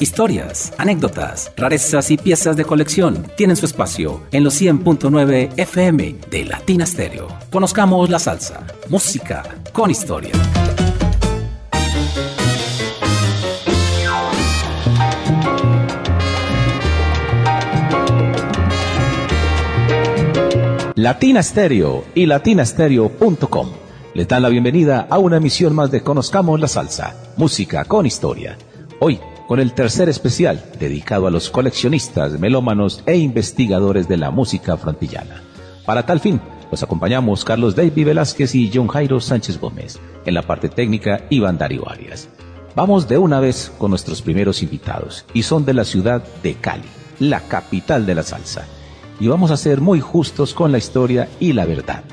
Historias, anécdotas, rarezas y piezas de colección tienen su espacio en los 100.9 FM de Latina Stereo. Conozcamos la salsa, música con historia. Latina Stereo y latinastereo.com les dan la bienvenida a una emisión más de Conozcamos la Salsa, música con historia. Hoy, con el tercer especial dedicado a los coleccionistas, melómanos e investigadores de la música frontillana. Para tal fin, los acompañamos Carlos David Velázquez y John Jairo Sánchez Gómez. En la parte técnica, Iván Darío Arias. Vamos de una vez con nuestros primeros invitados, y son de la ciudad de Cali, la capital de la salsa y vamos a ser muy justos con la historia y la verdad,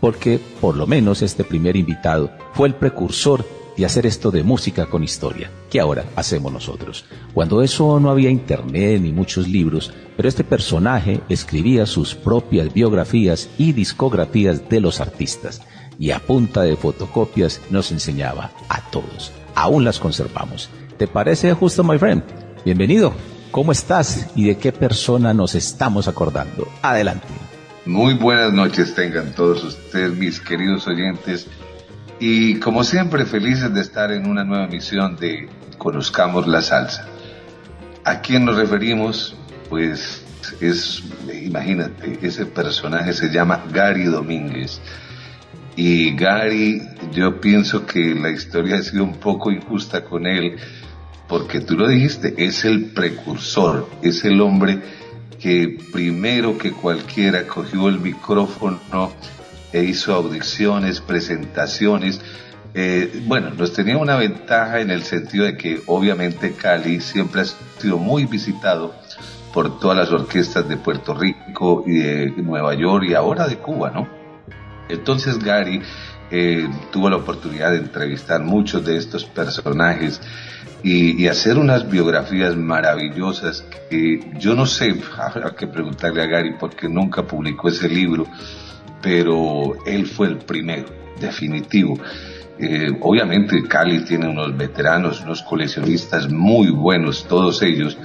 porque por lo menos este primer invitado fue el precursor de hacer esto de música con historia, que ahora hacemos nosotros. Cuando eso no había internet ni muchos libros, pero este personaje escribía sus propias biografías y discografías de los artistas, y a punta de fotocopias nos enseñaba a todos. Aún las conservamos. ¿Te parece justo, my friend? Bienvenido. ¿Cómo estás y de qué persona nos estamos acordando? Adelante. Muy buenas noches tengan todos ustedes, mis queridos oyentes. Y como siempre, felices de estar en una nueva emisión de Conozcamos la Salsa. ¿A quién nos referimos? Pues es, imagínate, ese personaje se llama Gary Domínguez. Y Gary, yo pienso que la historia ha sido un poco injusta con él porque tú lo dijiste, es el precursor, es el hombre que primero que cualquiera cogió el micrófono e hizo audiciones, presentaciones. Eh, bueno, nos tenía una ventaja en el sentido de que obviamente Cali siempre ha sido muy visitado por todas las orquestas de Puerto Rico y de Nueva York y ahora de Cuba, ¿no? Entonces Gary eh, tuvo la oportunidad de entrevistar muchos de estos personajes y, hacer unas biografías maravillosas que yo no sé, habrá que preguntarle a Gary porque nunca publicó ese libro, pero él fue el primero, definitivo. Eh, obviamente Cali tiene unos veteranos, unos coleccionistas muy buenos, todos ellos,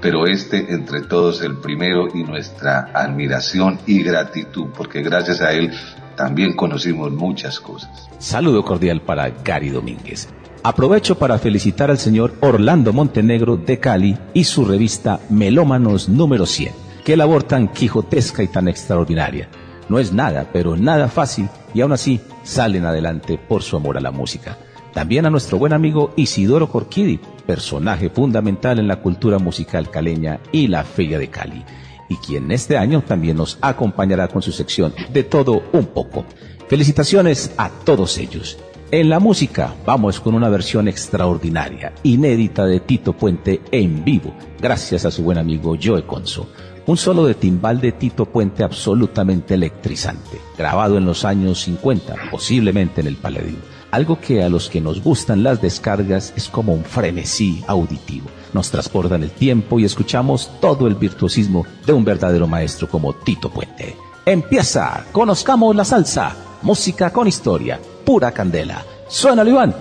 pero este entre todos el primero y nuestra admiración y gratitud, porque gracias a él también conocimos muchas cosas. Saludo cordial para Gary Domínguez. Aprovecho para felicitar al señor Orlando Montenegro de Cali y su revista Melómanos número 100. Qué labor tan quijotesca y tan extraordinaria. No es nada, pero nada fácil y aún así salen adelante por su amor a la música. También a nuestro buen amigo Isidoro Corquidi, personaje fundamental en la cultura musical caleña y la Feria de Cali, y quien este año también nos acompañará con su sección de todo un poco. Felicitaciones a todos ellos. En la música vamos con una versión extraordinaria, inédita de Tito Puente en vivo, gracias a su buen amigo Joe Conso. Un solo de timbal de Tito Puente absolutamente electrizante, grabado en los años 50, posiblemente en el Paladín. Algo que a los que nos gustan las descargas es como un frenesí auditivo. Nos transporta en el tiempo y escuchamos todo el virtuosismo de un verdadero maestro como Tito Puente. Empieza, conozcamos la salsa, música con historia pura candela. Suena, Iván.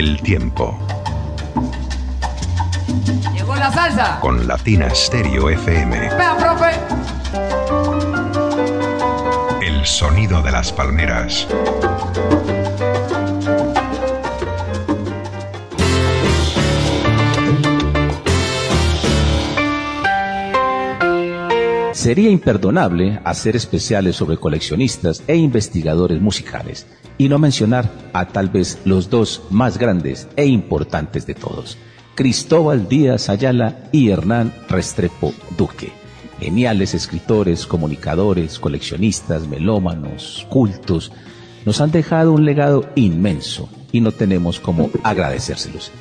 Del tiempo. Llegó la salsa. Con Latina Stereo FM. Vea, profe. El sonido de las palmeras. Sería imperdonable hacer especiales sobre coleccionistas e investigadores musicales y no mencionar a tal vez los dos más grandes e importantes de todos, Cristóbal Díaz Ayala y Hernán Restrepo Duque. Geniales escritores, comunicadores, coleccionistas, melómanos, cultos, nos han dejado un legado inmenso y no tenemos cómo agradecérselos.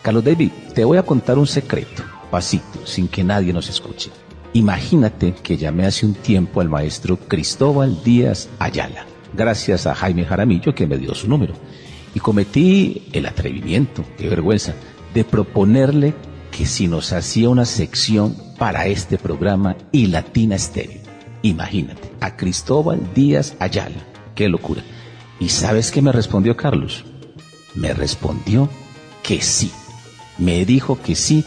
Carlos David, te voy a contar un secreto, pasito, sin que nadie nos escuche. Imagínate que llamé hace un tiempo al maestro Cristóbal Díaz Ayala, gracias a Jaime Jaramillo que me dio su número. Y cometí el atrevimiento, qué vergüenza, de proponerle que si nos hacía una sección para este programa y Latina Estéreo. Imagínate, a Cristóbal Díaz Ayala. Qué locura. ¿Y sabes qué me respondió Carlos? Me respondió que sí. Me dijo que sí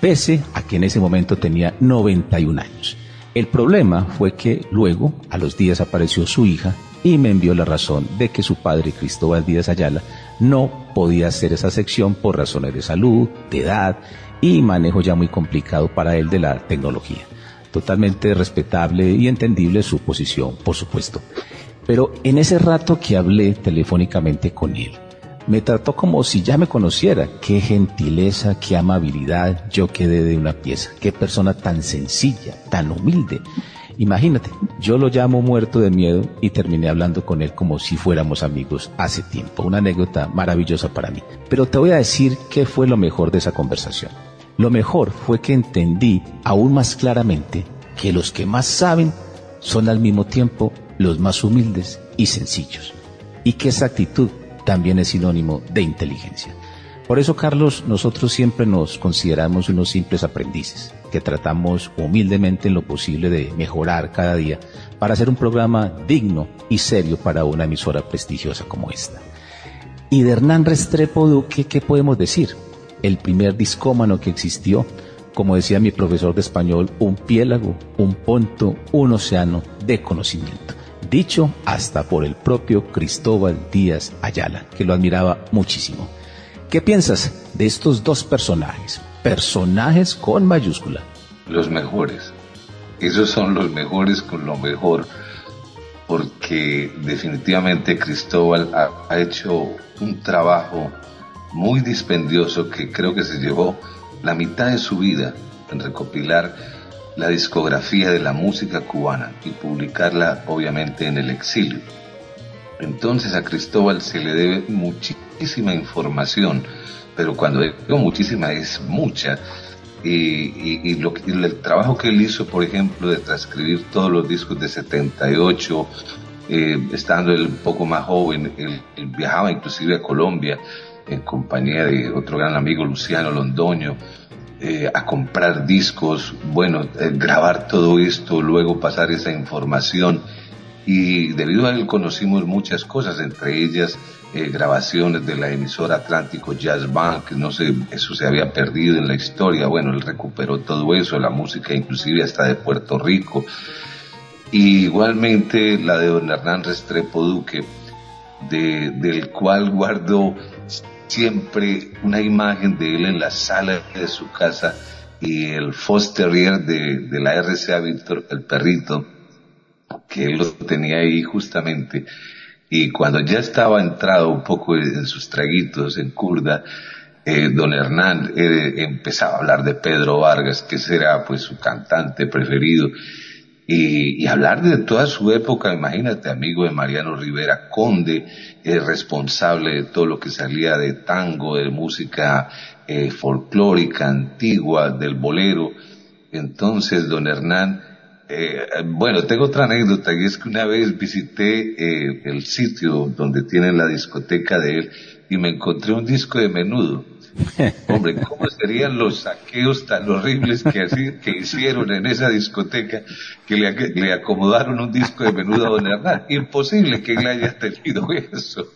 pese a que en ese momento tenía 91 años. El problema fue que luego, a los días, apareció su hija y me envió la razón de que su padre, Cristóbal Díaz Ayala, no podía hacer esa sección por razones de salud, de edad y manejo ya muy complicado para él de la tecnología. Totalmente respetable y entendible su posición, por supuesto. Pero en ese rato que hablé telefónicamente con él, me trató como si ya me conociera. Qué gentileza, qué amabilidad yo quedé de una pieza. Qué persona tan sencilla, tan humilde. Imagínate, yo lo llamo muerto de miedo y terminé hablando con él como si fuéramos amigos hace tiempo. Una anécdota maravillosa para mí. Pero te voy a decir qué fue lo mejor de esa conversación. Lo mejor fue que entendí aún más claramente que los que más saben son al mismo tiempo los más humildes y sencillos. Y que esa actitud también es sinónimo de inteligencia. Por eso, Carlos, nosotros siempre nos consideramos unos simples aprendices, que tratamos humildemente en lo posible de mejorar cada día para hacer un programa digno y serio para una emisora prestigiosa como esta. Y de Hernán Restrepo Duque, ¿qué podemos decir? El primer discómano que existió, como decía mi profesor de español, un piélago, un ponto, un océano de conocimiento dicho hasta por el propio Cristóbal Díaz Ayala, que lo admiraba muchísimo. ¿Qué piensas de estos dos personajes? Personajes con mayúscula. Los mejores. Esos son los mejores con lo mejor, porque definitivamente Cristóbal ha, ha hecho un trabajo muy dispendioso que creo que se llevó la mitad de su vida en recopilar la discografía de la música cubana y publicarla obviamente en el exilio. Entonces a Cristóbal se le debe muchísima información, pero cuando digo muchísima es mucha. Y, lo, el trabajo que él hizo, por ejemplo, de transcribir todos los discos de 78, eh, estando él un poco más joven, él viajaba inclusive a Colombia en compañía de otro gran amigo, Luciano Londoño, eh, a comprar discos, bueno, eh, grabar todo esto, luego pasar esa información. Y debido a él conocimos muchas cosas, entre ellas eh, grabaciones de la emisora Atlántico Jazz Bank, no sé, eso se había perdido en la historia, bueno, él recuperó todo eso, la música inclusive hasta de Puerto Rico. Y igualmente la de don Hernán Restrepo Duque, de, del cual guardo siempre una imagen de él en la sala de su casa y el Fosterier de, de la RCA Víctor, el perrito, que él lo tenía ahí justamente. Y cuando ya estaba entrado un poco en sus traguitos en Kurda, eh, don Hernán eh, empezaba a hablar de Pedro Vargas, que será pues su cantante preferido y, hablar de toda su época, imagínate, amigo de Mariano Rivera, conde, eh, responsable de todo lo que salía de tango, de música eh, folclórica, antigua, del bolero. Entonces, don Hernán, eh, bueno, tengo otra anécdota y es que una vez visité eh, el sitio donde tienen la discoteca de él y me encontré un disco de menudo Hombre, ¿cómo serían los saqueos tan horribles que, que hicieron en esa discoteca que le, acomodaron un disco de menudo a Don Hernán? Imposible que él haya tenido eso.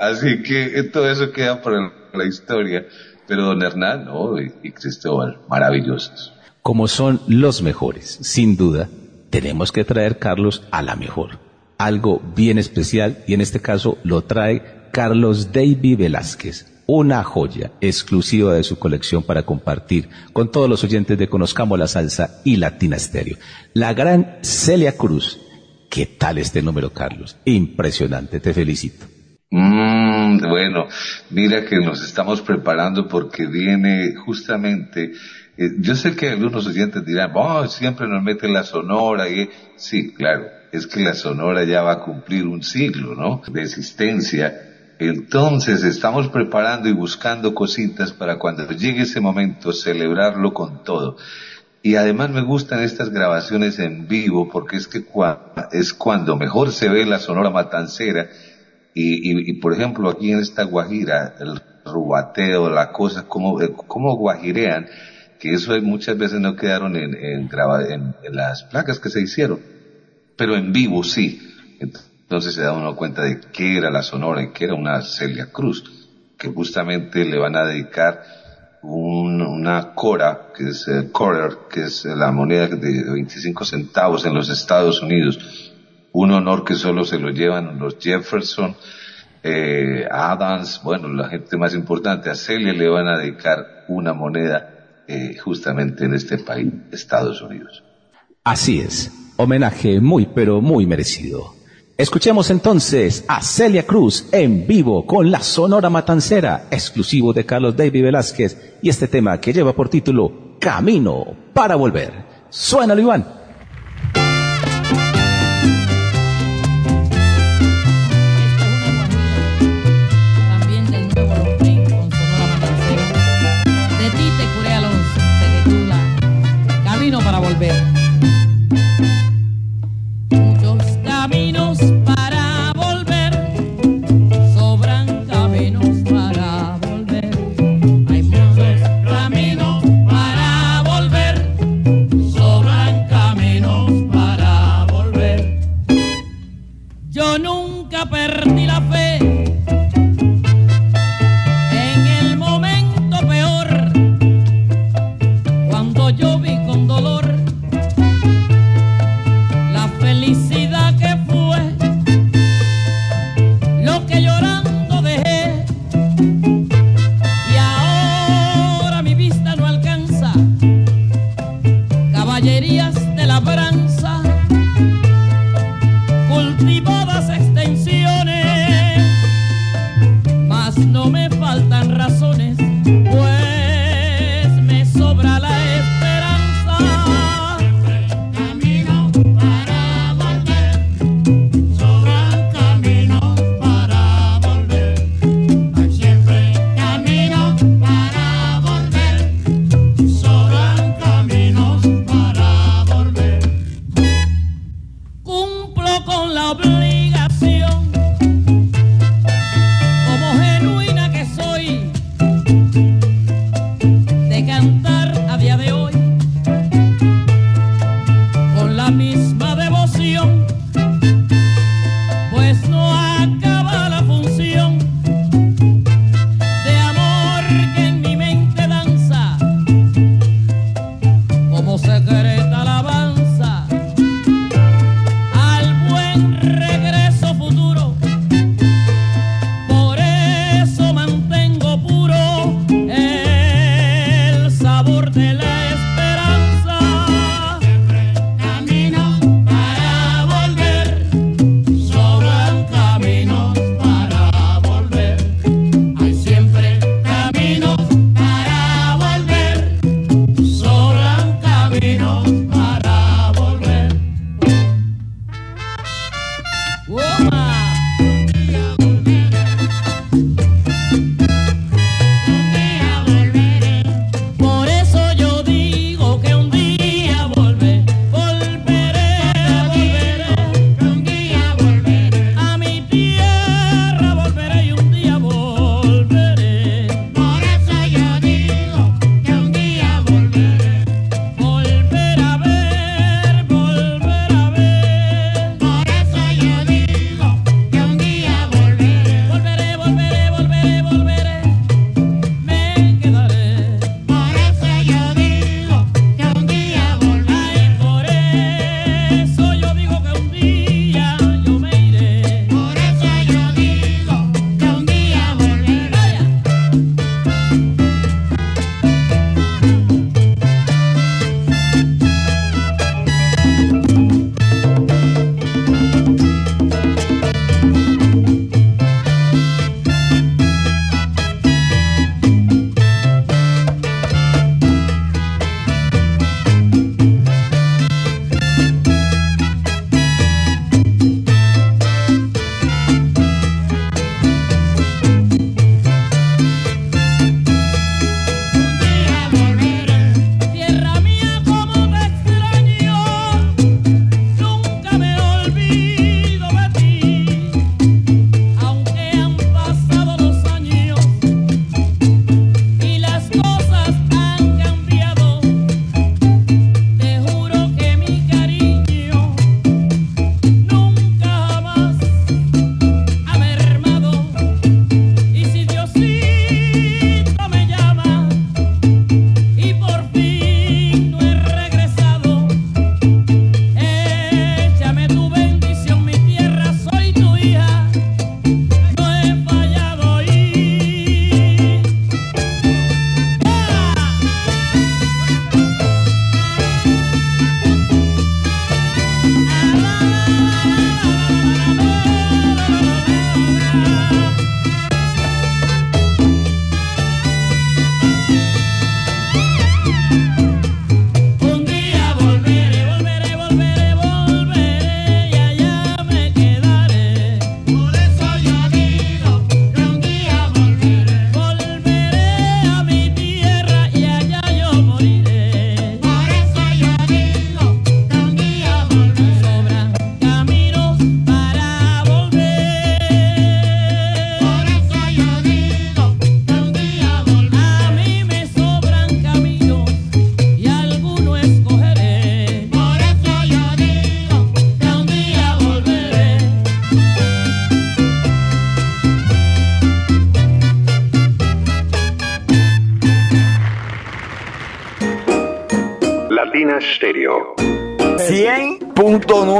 Así que todo eso queda por la historia. Pero don Hernán, no, y, Cristóbal, maravillosos. Como son los mejores, sin duda, tenemos que traer, Carlos, a la mejor. Algo bien especial, y en este caso lo trae Carlos David Velázquez, una joya exclusiva de su colección para compartir con todos los oyentes de Conozcamos la Salsa y Latina Stereo. La gran Celia Cruz. ¿Qué tal este número, Carlos? Impresionante, te felicito. Mm, bueno, mira que nos estamos preparando porque viene justamente, eh, yo sé que algunos oyentes dirán, oh, siempre nos mete la sonora y sí, claro, es que la sonora ya va a cumplir un siglo, ¿no? De existencia. Entonces estamos preparando y buscando cositas para cuando llegue ese momento celebrarlo con todo. Y además me gustan estas grabaciones en vivo porque es que es cuando mejor se ve la sonora matancera y, y, por ejemplo, aquí en esta Guajira, el rubateo, la cosa, cómo, eh, cómo guajirean, que eso muchas veces no quedaron en, en, en, las placas que se hicieron, pero en vivo sí. Entonces se da uno cuenta de qué era la Sonora y qué era una Celia Cruz, que justamente le van a dedicar un, una cora, que es el quarter, que es la moneda de 25 centavos en los Estados Unidos un honor que solo se lo llevan los Jefferson, eh, Adams, bueno, la gente más importante, a Celia le van a dedicar una moneda eh, justamente en este país, Estados Unidos. Así es, homenaje muy pero muy merecido. Escuchemos entonces a Celia Cruz en vivo con la Sonora Matancera, exclusivo de Carlos David Velázquez, y este tema que lleva por título Camino para Volver. Suénalo, Iván.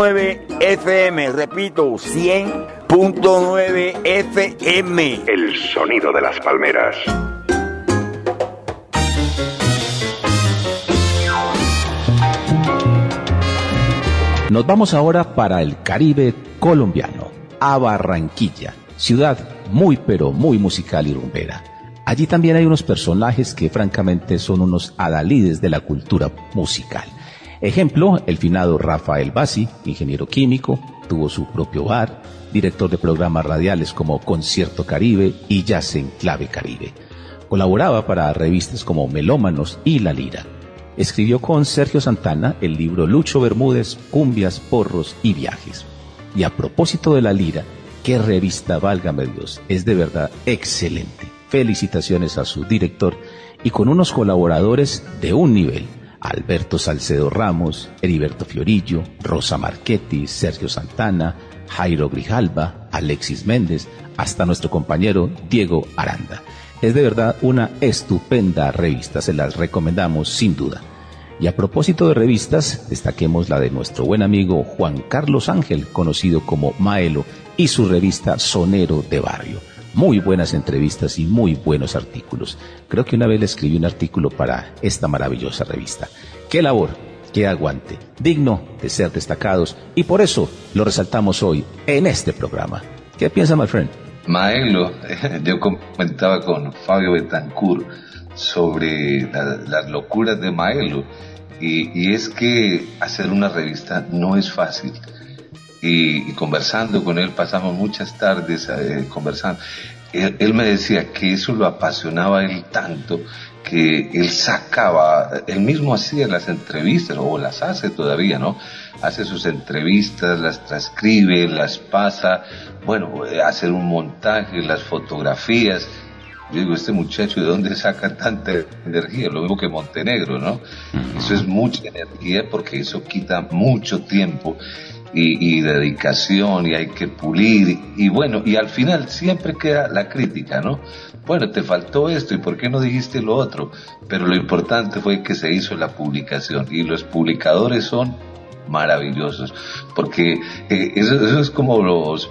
100.9 FM, repito, 100.9 FM. El sonido de las palmeras. Nos vamos ahora para el Caribe colombiano, a Barranquilla, ciudad muy pero muy musical y rumbera. Allí también hay unos personajes que francamente son unos adalides de la cultura musical. Ejemplo, el finado Rafael Bassi, ingeniero químico, tuvo su propio bar, director de programas radiales como Concierto Caribe y Jazz en Clave Caribe. Colaboraba para revistas como Melómanos y La Lira. Escribió con Sergio Santana el libro Lucho Bermúdez, Cumbias, Porros y Viajes. Y a propósito de La Lira, qué revista, válgame Dios, es de verdad excelente. Felicitaciones a su director y con unos colaboradores de un nivel. Alberto Salcedo Ramos, Heriberto Fiorillo, Rosa Marchetti, Sergio Santana, Jairo Grijalba, Alexis Méndez, hasta nuestro compañero Diego Aranda. Es de verdad una estupenda revista, se las recomendamos sin duda. Y a propósito de revistas, destaquemos la de nuestro buen amigo Juan Carlos Ángel, conocido como Maelo, y su revista Sonero de Barrio. Muy buenas entrevistas y muy buenos artículos. Creo que una vez le escribí un artículo para esta maravillosa revista. ¡Qué labor! ¡Qué aguante! Digno de ser destacados y por eso lo resaltamos hoy en este programa. ¿Qué piensa, my friend? Maelo, yo comentaba con Fabio Betancourt sobre las locuras de Maelo y, es que hacer una revista no es fácil. Y, conversando con él, pasamos muchas tardes eh, conversando. Él, él, me decía que eso lo apasionaba a él tanto que él sacaba, él mismo hacía las entrevistas, o las hace todavía, ¿no? Hace sus entrevistas, las transcribe, las pasa, bueno, eh, hace un montaje, las fotografías. Yo digo, este muchacho, ¿de dónde saca tanta energía? Lo mismo que Montenegro, ¿no? Eso es mucha energía porque eso quita mucho tiempo y, dedicación y hay que pulir y bueno, y al final siempre queda la crítica, ¿no? Bueno, te faltó esto y ¿por qué no dijiste lo otro? Pero lo importante fue que se hizo la publicación y los publicadores son maravillosos porque eh, eso, es como los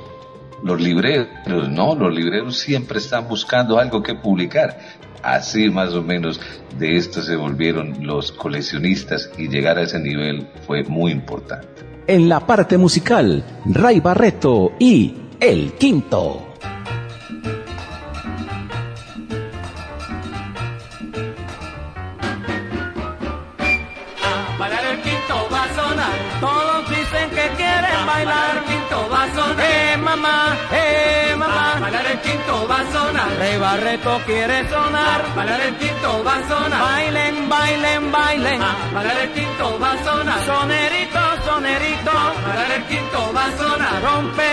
los libreros, ¿no? Los libreros siempre están buscando algo que publicar. Así más o menos de esto se volvieron los coleccionistas y llegar a ese nivel fue muy importante. En la parte musical, Ray Barreto y El Quinto. bailar el quinto va a sonar. Todos dicen que quieren bailar. El quinto va a sonar. Eh, mamá, eh, mamá. bailar el quinto va a sonar. Rey Barreto quiere sonar. Bailar el quinto va a sonar. Bailen, bailen, bailen. bailar el quinto va a sonar. Sonerito. Bailar el quinto va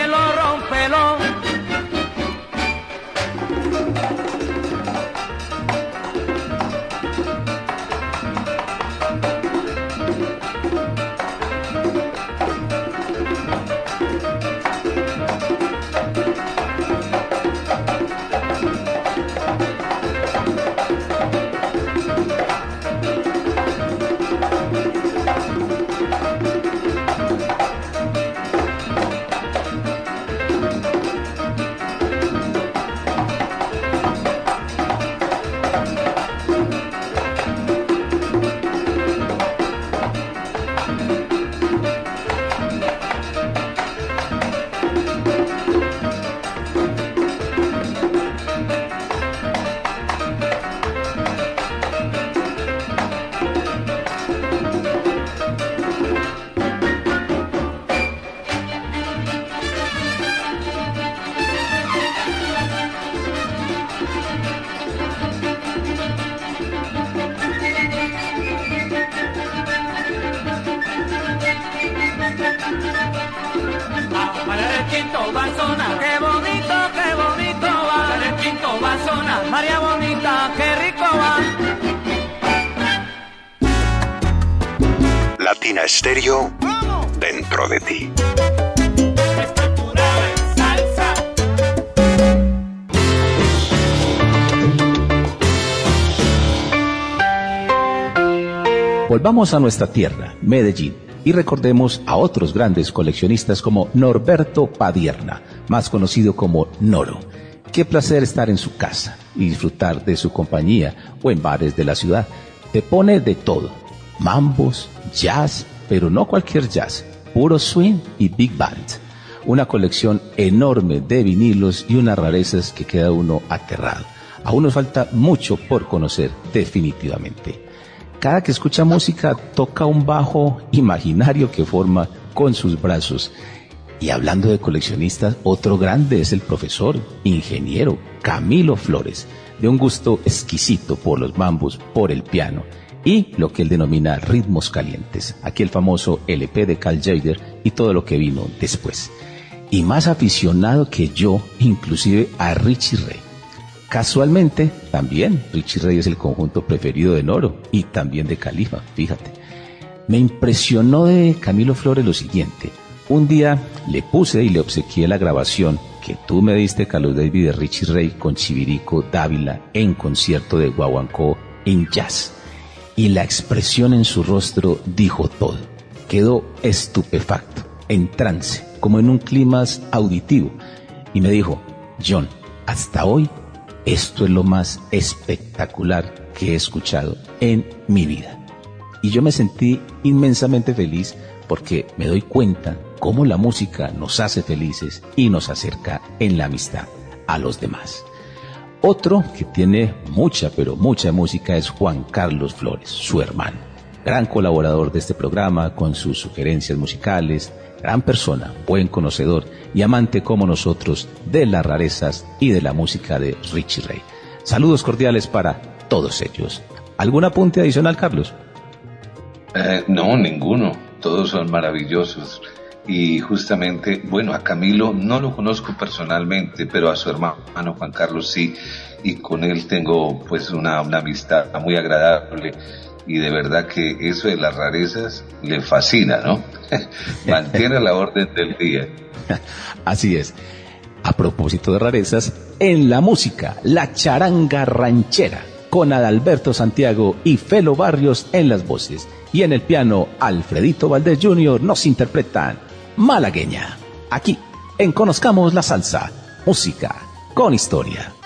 Volvamos a nuestra tierra, Medellín, y recordemos a otros grandes coleccionistas como Norberto Padierna, más conocido como Noro. Qué placer estar en su casa y disfrutar de su compañía o en bares de la ciudad. Te pone de todo, mambos, jazz, pero no cualquier jazz, puro swing y big band. Una colección enorme de vinilos y unas rarezas que queda uno aterrado. Aún nos falta mucho por conocer definitivamente. Cada que escucha música toca un bajo imaginario que forma con sus brazos. Y hablando de coleccionistas, otro grande es el profesor, ingeniero Camilo Flores, de un gusto exquisito por los bambos, por el piano y lo que él denomina ritmos calientes, aquí el famoso LP de Carl Jader y todo lo que vino después. Y más aficionado que yo, inclusive a Richie Ray. Casualmente, también Richie Ray es el conjunto preferido de Noro y también de Califa, fíjate. Me impresionó de Camilo Flores lo siguiente. Un día le puse y le obsequié la grabación que tú me diste, Carlos David, de Richie Ray con Chivirico Dávila en concierto de Guaguancó en jazz y la expresión en su rostro dijo todo. Quedó estupefacto, en trance, como en un clima auditivo, y me dijo, John, hasta hoy esto es lo más espectacular que he escuchado en mi vida. Y yo me sentí inmensamente feliz porque me doy cuenta cómo la música nos hace felices y nos acerca en la amistad a los demás. Otro que tiene mucha, pero mucha música es Juan Carlos Flores, su hermano. Gran colaborador de este programa con sus sugerencias musicales, gran persona, buen conocedor y amante como nosotros de las rarezas y de la música de Richie Ray. Saludos cordiales para todos ellos. ¿Algún apunte adicional, Carlos? Eh, no, ninguno. Todos son maravillosos y justamente, bueno, a Camilo no lo conozco personalmente, pero a su hermano Juan Carlos sí, y con él tengo pues una, amistad muy agradable y de verdad que eso de las rarezas le fascina, ¿no? Mantiene la orden del día. Así es. A propósito de rarezas, en la música, la charanga ranchera, con Adalberto Santiago y Felo Barrios en las voces, y en el piano, Alfredito Valdés Jr. nos interpretan malagueña. Aquí, en Conozcamos la Salsa, música con historia.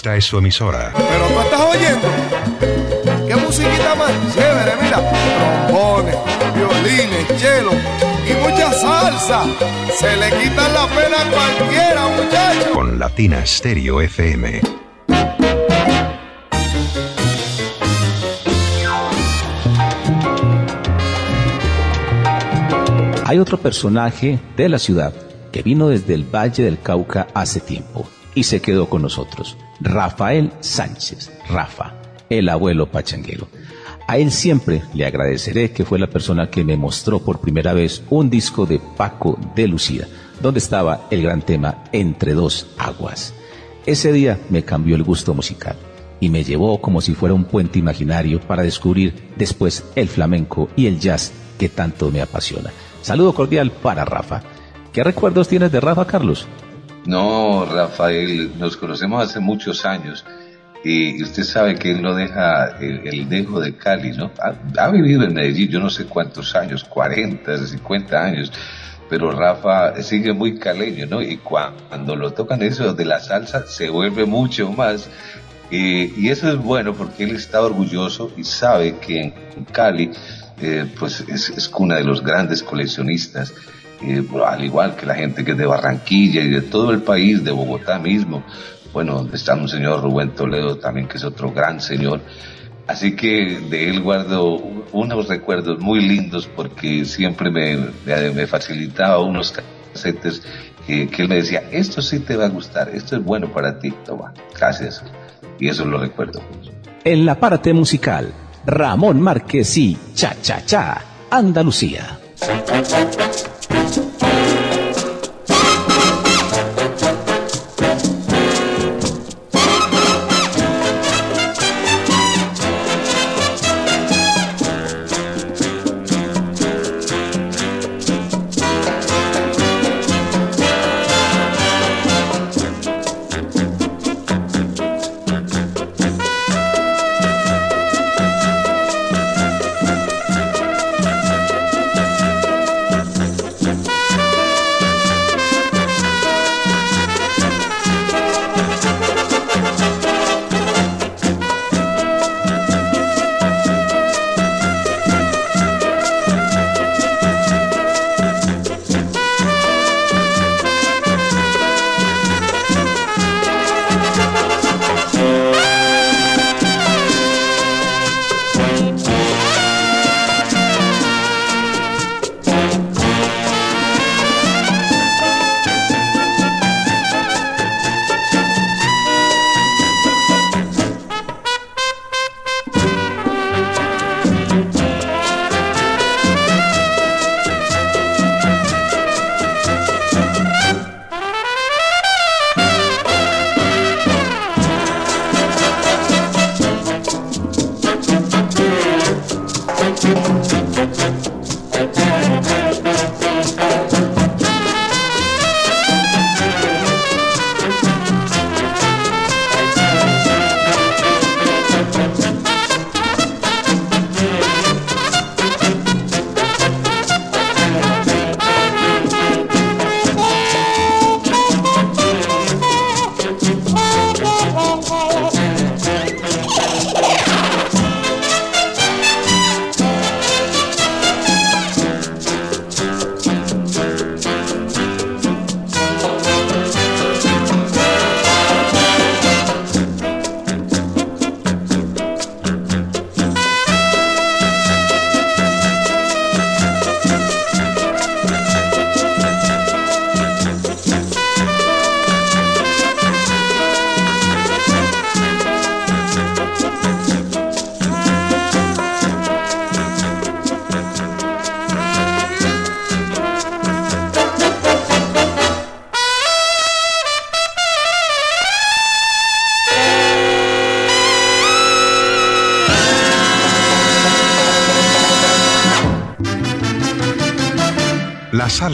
Esta es su emisora. Pero tú estás oyendo. ¿Qué musiquita más chévere? Mira, trombones, violines, cello y mucha salsa. Se le quita la pena a cualquiera, muchachos. Con Latina Stereo FM. Hay otro personaje de la ciudad que vino desde el Valle del Cauca hace tiempo y se quedó con nosotros. Rafael Sánchez, Rafa, el abuelo pachanguero. A él siempre le agradeceré que fue la persona que me mostró por primera vez un disco de Paco de Lucía, donde estaba el gran tema Entre dos aguas. Ese día me cambió el gusto musical y me llevó como si fuera un puente imaginario para descubrir después el flamenco y el jazz que tanto me apasiona. Saludo cordial para Rafa. ¿Qué recuerdos tienes de Rafa, Carlos? No, Rafael, nos conocemos hace muchos años y usted sabe que él no deja el, dejo de Cali, ¿no? Ha, vivido en Medellín yo no sé cuántos años, 40, 50 años, pero Rafa sigue muy caleño, ¿no? Y cuando lo tocan eso de la salsa se vuelve mucho más. y eso es bueno porque él está orgulloso y sabe que en Cali eh, pues es, cuna de los grandes coleccionistas, eh, al igual que la gente que es de Barranquilla y de todo el país, de Bogotá mismo. Bueno, está un señor Rubén Toledo también, que es otro gran señor. Así que de él guardo unos recuerdos muy lindos porque siempre me, me facilitaba unos casetes que, que, él me decía, esto sí te va a gustar, esto es bueno para ti, toma, gracias. Y eso lo recuerdo. En la parte musical, Ramón Márquez y Cha Cha Cha, Andalucía. Thank.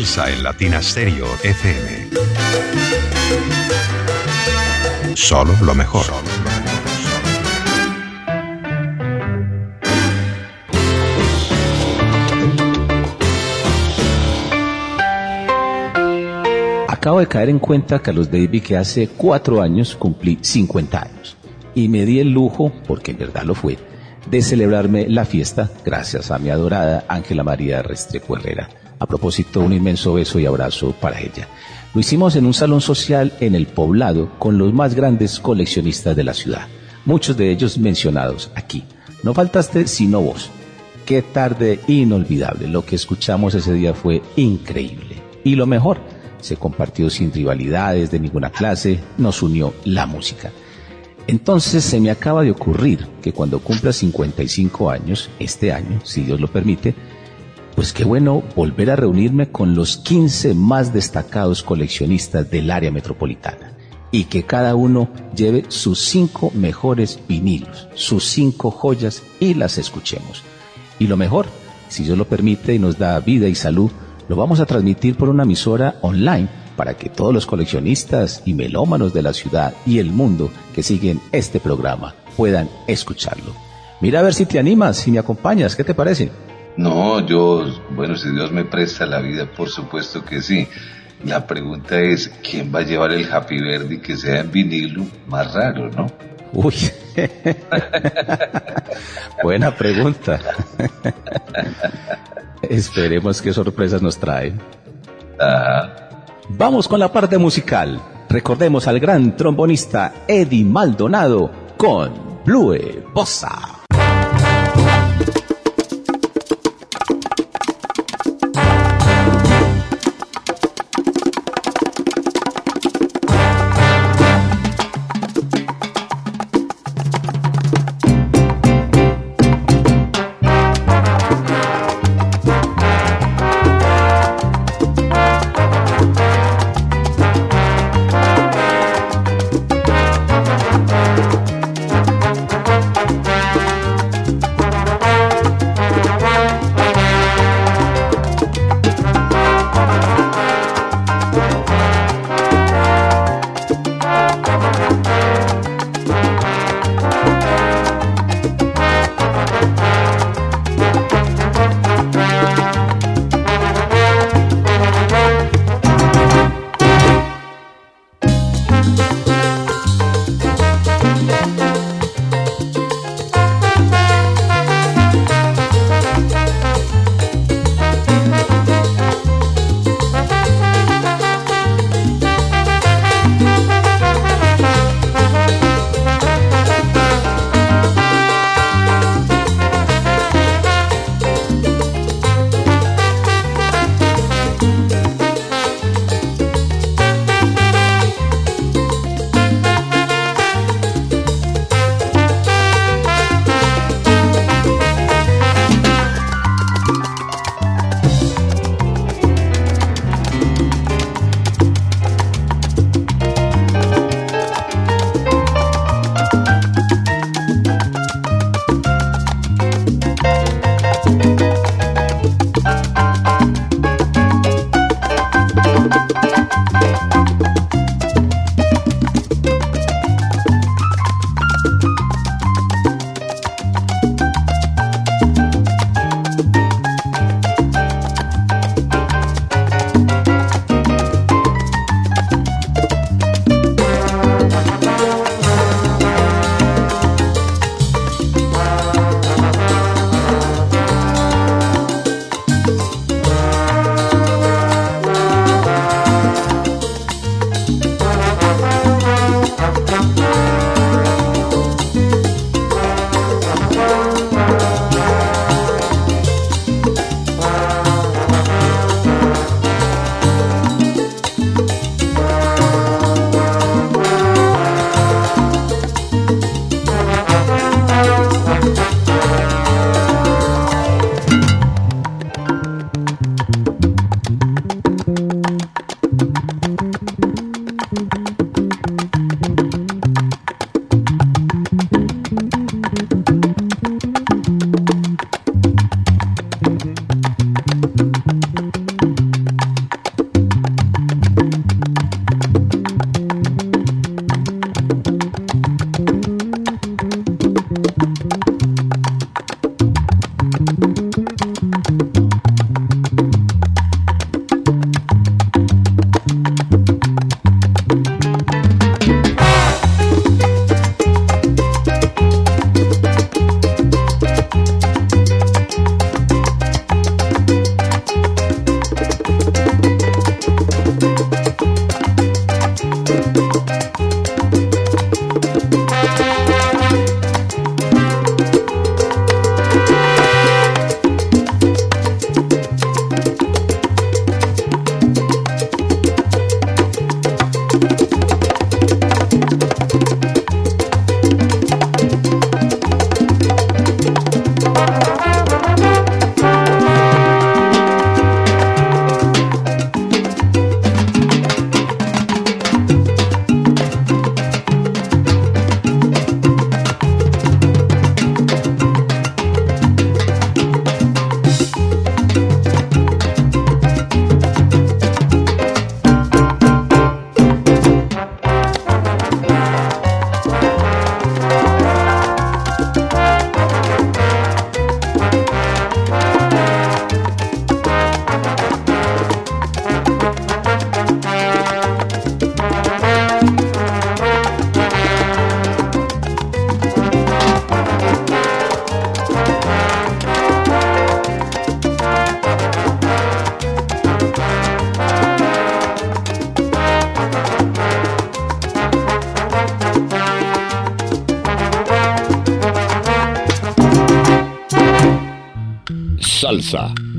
Salsa en Latina Stereo FM. Solo lo mejor. acabo de caer en cuenta, Carlos David, que hace cuatro años cumplí 50 años. Y me di el lujo, porque en verdad lo fue, de celebrarme la fiesta gracias a mi adorada Ángela María Restrepo Herrera. A propósito, un inmenso beso y abrazo para ella. Lo hicimos en un salón social en el poblado con los más grandes coleccionistas de la ciudad, muchos de ellos mencionados aquí. No faltaste sino vos. Qué tarde inolvidable. Lo que escuchamos ese día fue increíble. Y lo mejor, se compartió sin rivalidades de ninguna clase, nos unió la música. Entonces se me acaba de ocurrir que cuando cumpla 55 años, este año, si Dios lo permite, pues qué bueno volver a reunirme con los 15 más destacados coleccionistas del área metropolitana y que cada uno lleve sus cinco mejores vinilos, sus cinco joyas y las escuchemos. Y lo mejor, si Dios lo permite y nos da vida y salud, lo vamos a transmitir por una emisora online para que todos los coleccionistas y melómanos de la ciudad y el mundo que siguen este programa puedan escucharlo. Mira a ver si te animas, si me acompañas, ¿qué te parece? No, yo, bueno, si Dios me presta la vida, por supuesto que sí. La pregunta es, ¿quién va a llevar el Happy Verde que sea en vinilo más raro, no? Uy, buena pregunta. Esperemos qué sorpresas nos trae. Ajá. Vamos con la parte musical. Recordemos al gran trombonista Eddie Maldonado con Blue Bossa.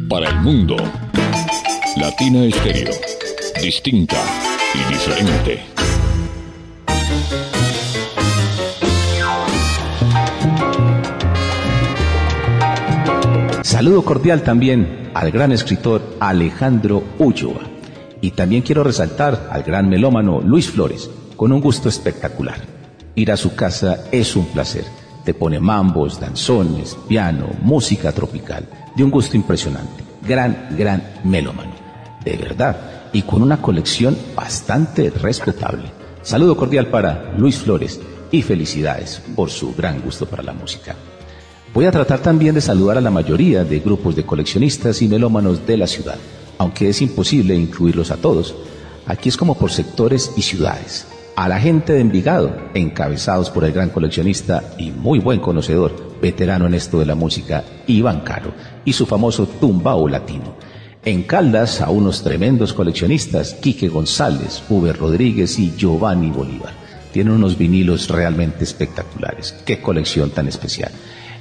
Para el mundo. Latina Estéreo. Distinta y diferente. Saludo cordial también al gran escritor Alejandro Ulloa. Y también quiero resaltar al gran melómano Luis Flores, con un gusto espectacular. Ir a su casa es un placer. Te pone mambos, danzones, piano, música tropical de un gusto impresionante. Gran, gran melómano. De verdad. Y con una colección bastante respetable. Saludo cordial para Luis Flores y felicidades por su gran gusto para la música. Voy a tratar también de saludar a la mayoría de grupos de coleccionistas y melómanos de la ciudad, aunque es imposible incluirlos a todos. Aquí es como por sectores y ciudades. A la gente de Envigado, encabezados por el gran coleccionista y muy buen conocedor veterano en esto de la música, Iván Caro, y su famoso tumbao latino. En Caldas, a unos tremendos coleccionistas, Quique González, Uber Rodríguez y Giovanni Bolívar. Tienen unos vinilos realmente espectaculares. Qué colección tan especial.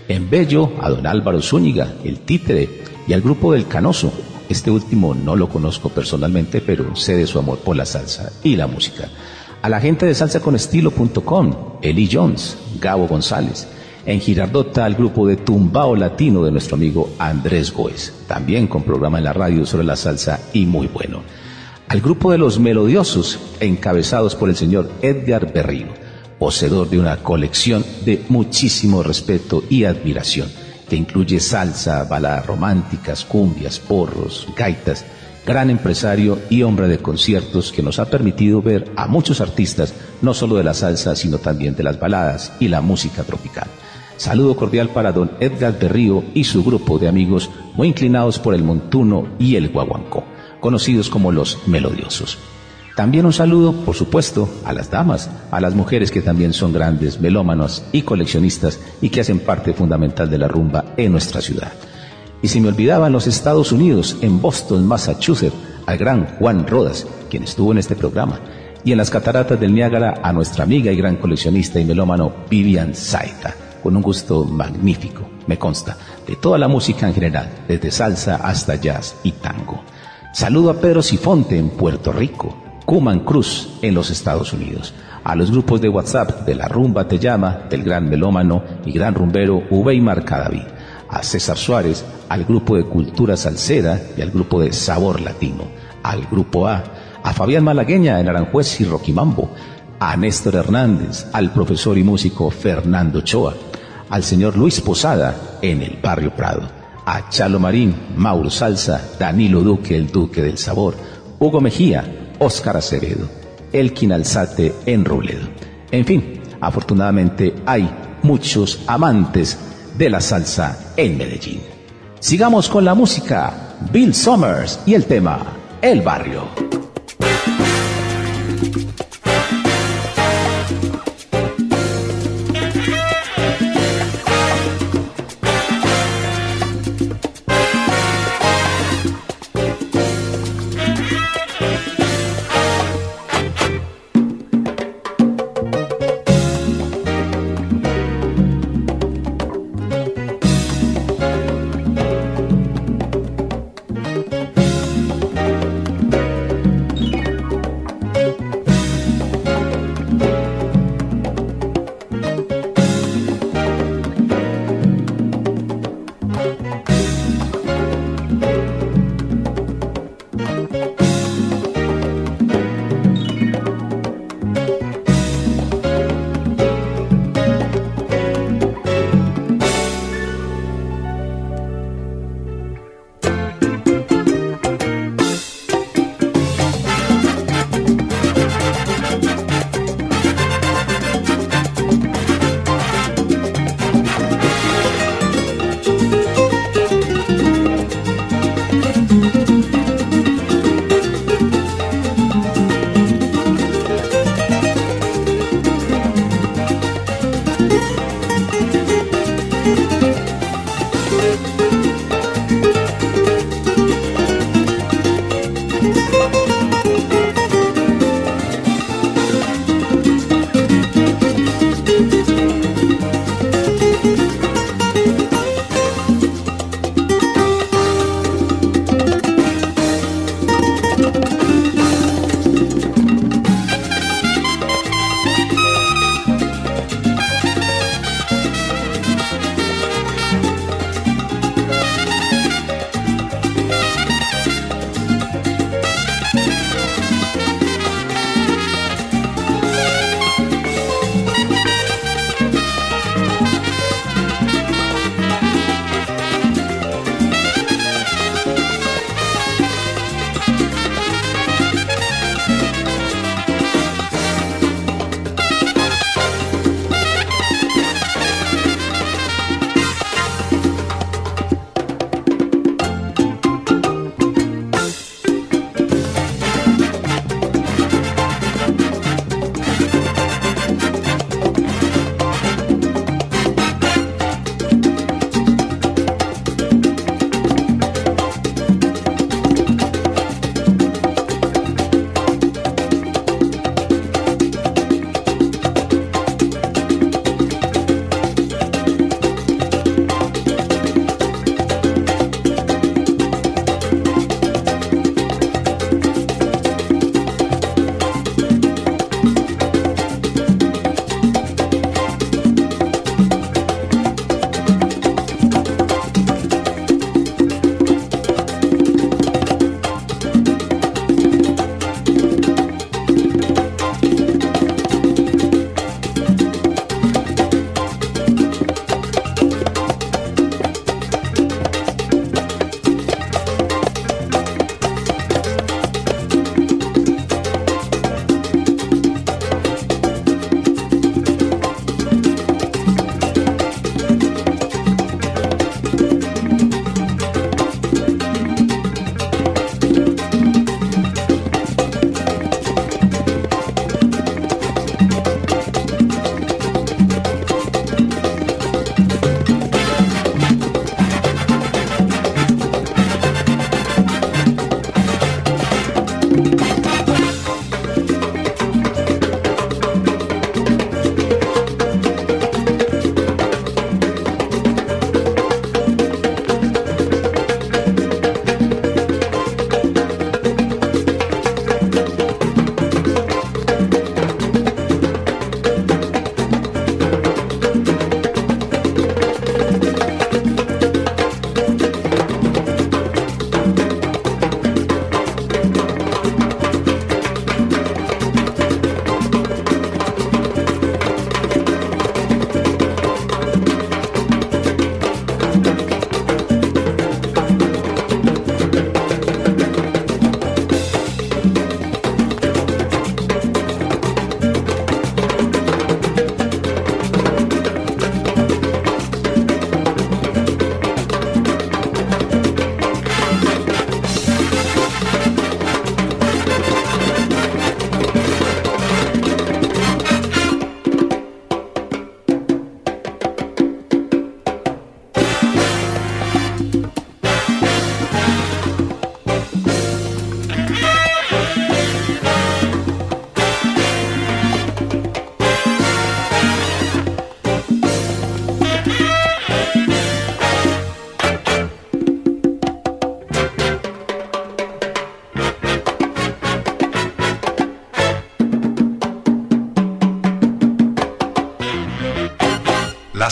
En Bello, a don Álvaro Zúñiga, el títere, y al grupo del Canoso. Este último no lo conozco personalmente, pero sé de su amor por la salsa y la música. A la gente de salsaconestilo.com, Eli Jones, Gabo González, en Girardota al grupo de Tumbao Latino de nuestro amigo Andrés Goes, también con programa en la radio sobre la salsa y muy bueno. Al grupo de los melodiosos, encabezados por el señor Edgar Berrío, poseedor de una colección de muchísimo respeto y admiración, que incluye salsa, baladas románticas, cumbias, porros, gaitas, gran empresario y hombre de conciertos que nos ha permitido ver a muchos artistas, no solo de la salsa, sino también de las baladas y la música tropical. Saludo cordial para don Edgar Berrío y su grupo de amigos muy inclinados por el montuno y el guaguancó, conocidos como los melodiosos. También un saludo, por supuesto, a las damas, a las mujeres que también son grandes melómanos y coleccionistas y que hacen parte fundamental de la rumba en nuestra ciudad. Y si me olvidaba en los Estados Unidos, en Boston, Massachusetts, al gran Juan Rodas, quien estuvo en este programa, y en las cataratas del Niágara a nuestra amiga y gran coleccionista y melómano Vivian Saita con un gusto magnífico, me consta, de toda la música en general, desde salsa hasta jazz y tango. Saludo a Pedro Sifonte en Puerto Rico, Cuman Cruz en los Estados Unidos, a los grupos de WhatsApp de La Rumba Te Llama, del gran melómano y gran rumbero Uweimar Cadavid, a César Suárez, al grupo de Cultura Salsera y al grupo de Sabor Latino, al grupo A, a Fabián Malagueña en Aranjuez y Roquimambo, a Néstor Hernández, al profesor y músico Fernando Choa, al señor Luis Posada en el barrio Prado, a Chalo Marín, Mauro Salsa, Danilo Duque, el Duque del Sabor, Hugo Mejía, Óscar Acevedo, Elkin Alzate en Robledo. En fin, afortunadamente hay muchos amantes de la salsa en Medellín. Sigamos con la música, Bill Summers y el tema El Barrio.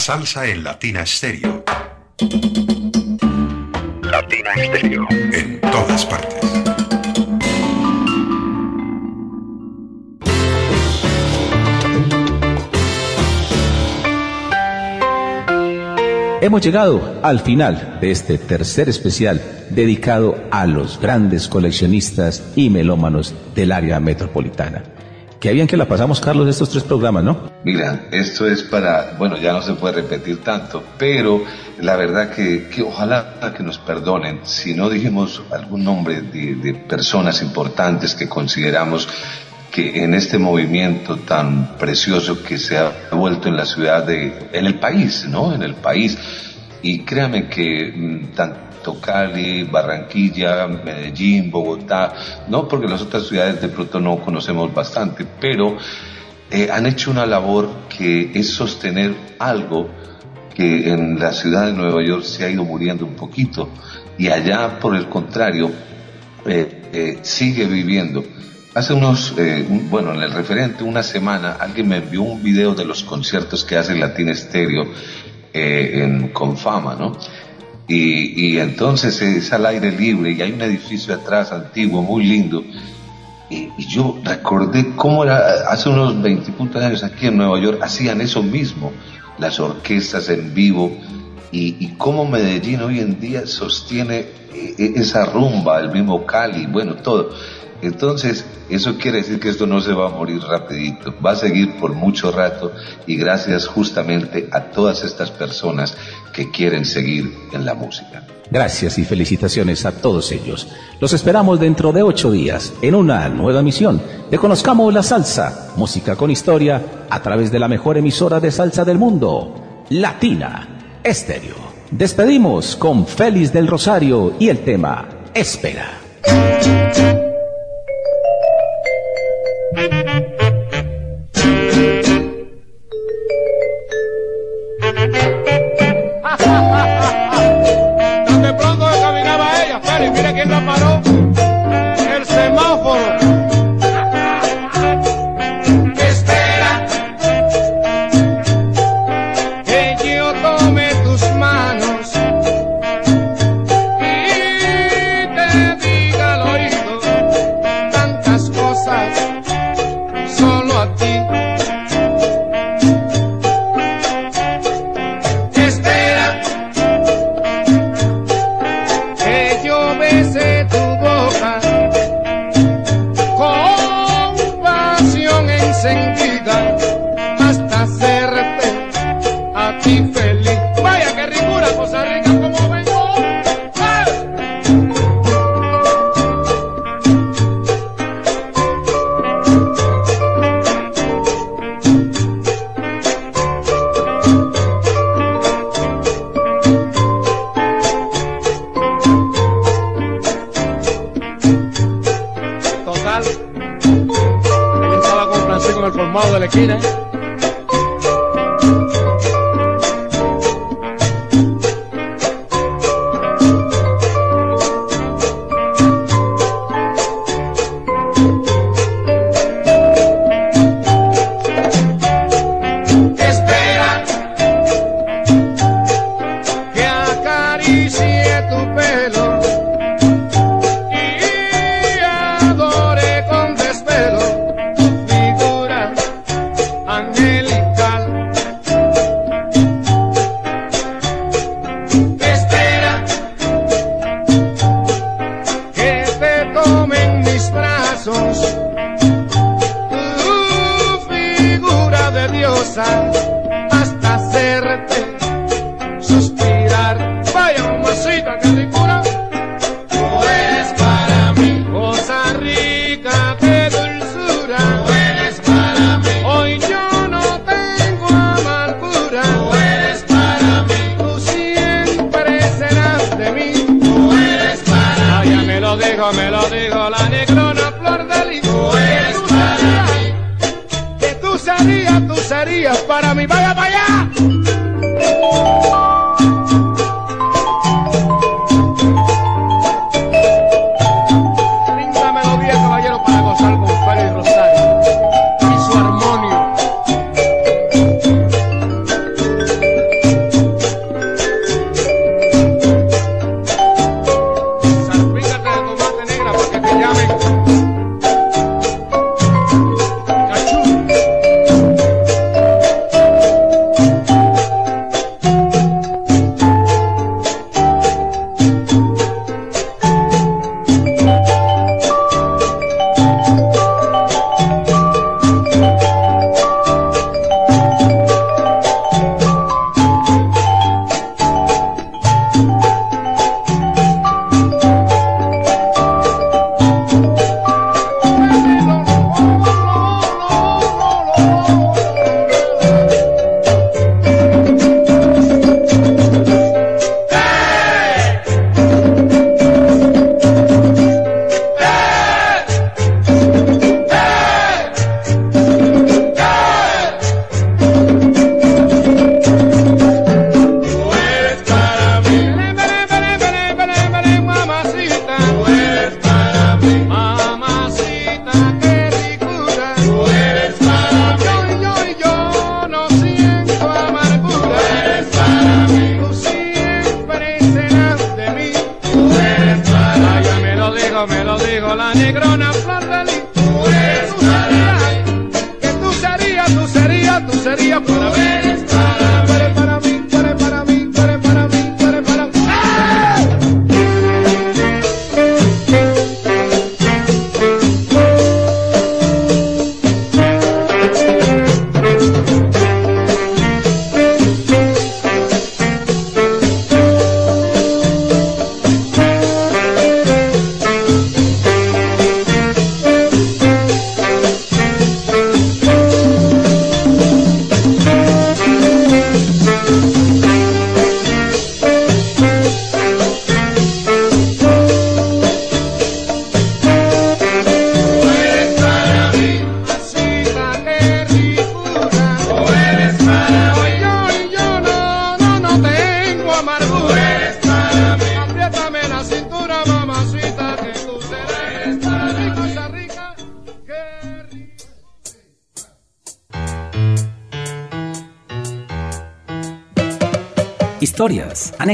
Salsa en Latina Stereo. Latina Stereo. En todas partes. Hemos llegado al final de este tercer especial dedicado a los grandes coleccionistas y melómanos del área metropolitana. Qué bien que la pasamos, Carlos, estos tres programas, ¿no? Mira, esto es para, bueno, ya no se puede repetir tanto, pero la verdad que, que ojalá que nos perdonen si no dijimos algún nombre de, de personas importantes que consideramos que en este movimiento tan precioso que se ha vuelto en la ciudad de, en el país, ¿no? En el país. Y créame que mm, tanto Cali, Barranquilla, Medellín, Bogotá, no porque las otras ciudades de pronto no conocemos bastante, pero eh, han hecho una labor que es sostener algo que en la ciudad de Nueva York se ha ido muriendo un poquito y allá por el contrario eh, eh, sigue viviendo. Hace unos, un- bueno, en el referente, una semana, alguien me envió un video de los conciertos que hace Latin Stereo eh, en Confama, ¿no? Y, y entonces es al aire libre y hay un edificio atrás antiguo, muy lindo. Y, yo recordé cómo era hace unos 20 y puntos de años aquí en Nueva York, hacían eso mismo, las orquestas en vivo, y, y cómo Medellín hoy en día sostiene eh, esa rumba, el mismo Cali, bueno, todo. Entonces, eso quiere decir que esto no se va a morir rapidito, va a seguir por mucho rato y gracias justamente a todas estas personas que quieren seguir en la música. Gracias y felicitaciones a todos ellos. Los esperamos dentro de ocho días en una nueva emisión de Conozcamos la Salsa, música con historia, a través de la mejor emisora de salsa del mundo, Latina Estéreo. Despedimos con Félix del Rosario y el tema Espera.